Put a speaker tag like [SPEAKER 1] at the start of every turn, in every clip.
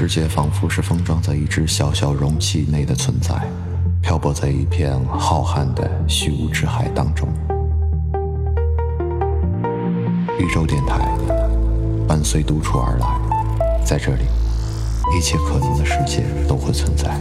[SPEAKER 1] 世界仿佛是封装在一只小小容器内的存在，漂泊在一片浩瀚的虚无之海当中。宇宙电台伴随独处而来，在这里，一切可能的世界都会存在。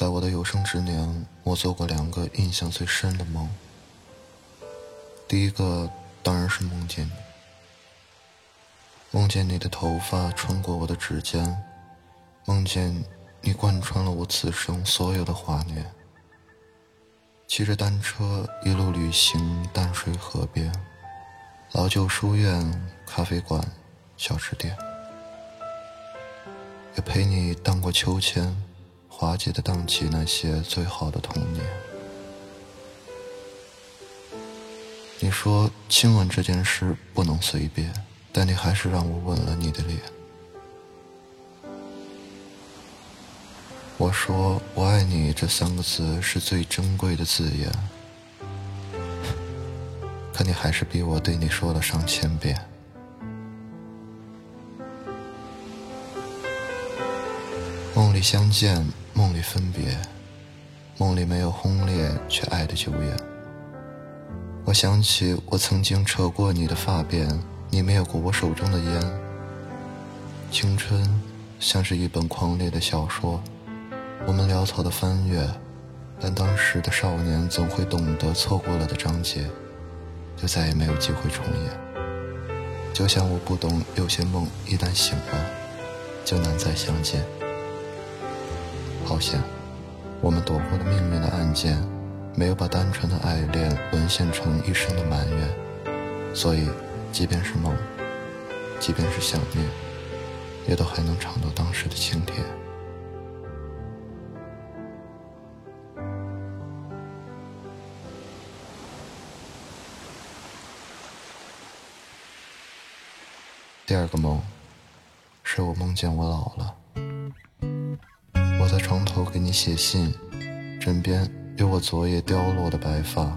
[SPEAKER 1] 在我的有生之年，我做过两个印象最深的梦。第一个当然是梦见你，梦见你的头发穿过我的指尖，梦见你贯穿了我此生所有的华年。骑着单车一路旅行，淡水河边、老旧书院、咖啡馆、小吃店，也陪你荡过秋千。滑稽的荡起那些最好的童年。你说亲吻这件事不能随便，但你还是让我吻了你的脸。我说我爱你这三个字是最珍贵的字眼，可你还是逼我对你说了上千遍。里相见。梦里分别，梦里没有轰烈，却爱的久远。我想起我曾经扯过你的发辫，你灭过我手中的烟。青春像是一本狂烈的小说，我们潦草的翻阅，但当时的少年总会懂得，错过了的章节，就再也没有机会重演。就像我不懂，有些梦一旦醒了，就难再相见。好险，我们躲过了命运的暗箭，没有把单纯的爱恋沦陷成一生的埋怨。所以，即便是梦，即便是想念，也都还能尝到当时的清甜。第二个梦，是我梦见我老了。在床头给你写信，枕边有我昨夜凋落的白发。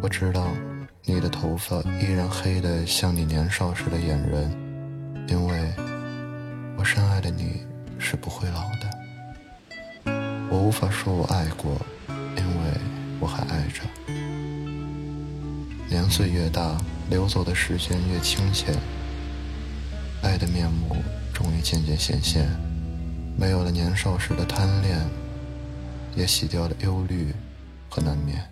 [SPEAKER 1] 我知道你的头发依然黑得像你年少时的眼仁，因为我深爱的你是不会老的。我无法说我爱过，因为我还爱着。年岁越大，流走的时间越清浅，爱的面目终于渐渐显现。没有了年少时的贪恋，也洗掉了忧虑和难眠。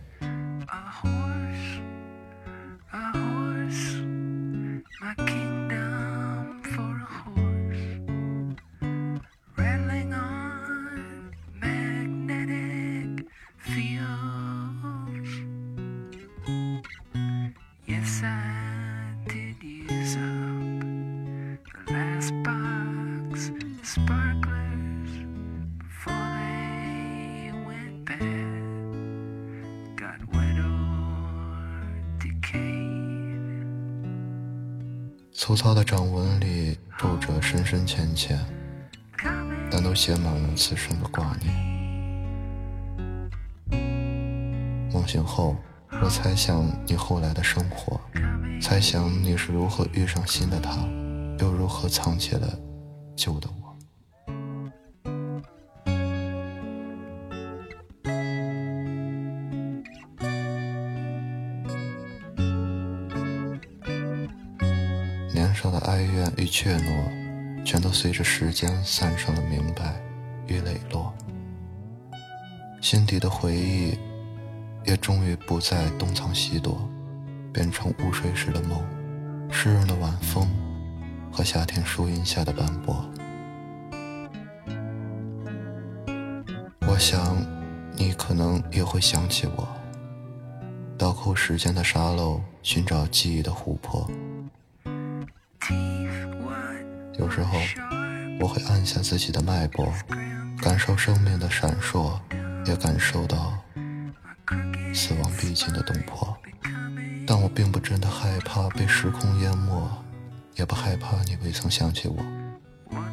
[SPEAKER 1] 粗糙的掌纹里皱着深深浅浅，但都写满了此生的挂念。梦醒后，我猜想你后来的生活，猜想你是如何遇上新的他，又如何藏起了旧的我。上的哀怨与怯懦，全都随着时间散成了明白与磊落。心底的回忆，也终于不再东藏西躲，变成午睡时的梦，湿润的晚风和夏天树荫下的斑驳。我想，你可能也会想起我，倒扣时间的沙漏，寻找记忆的湖泊。时候，我会按下自己的脉搏，感受生命的闪烁，也感受到死亡逼近的动魄。但我并不真的害怕被时空淹没，也不害怕你未曾想起我。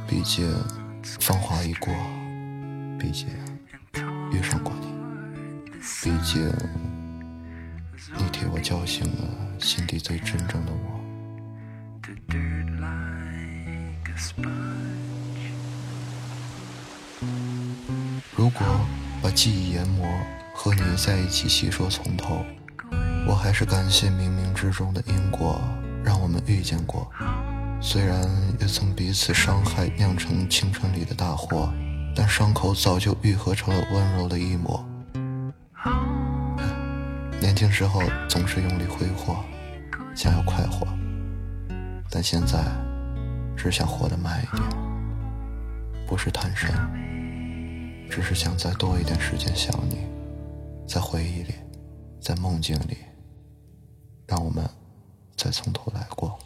[SPEAKER 1] 毕竟芳华已过，毕竟遇上过你，毕竟你替我叫醒了心底最真正的我。如果把记忆研磨，和你在一起细说从头，我还是感谢冥冥之中的因果，让我们遇见过。虽然也曾彼此伤害，酿成青春里的大祸，但伤口早就愈合成了温柔的一抹。年轻时候总是用力挥霍，想要快活，但现在只想活得慢一点，不是贪生，只是想再多一点时间想你，在回忆里，在梦境里，让我们再从头来过。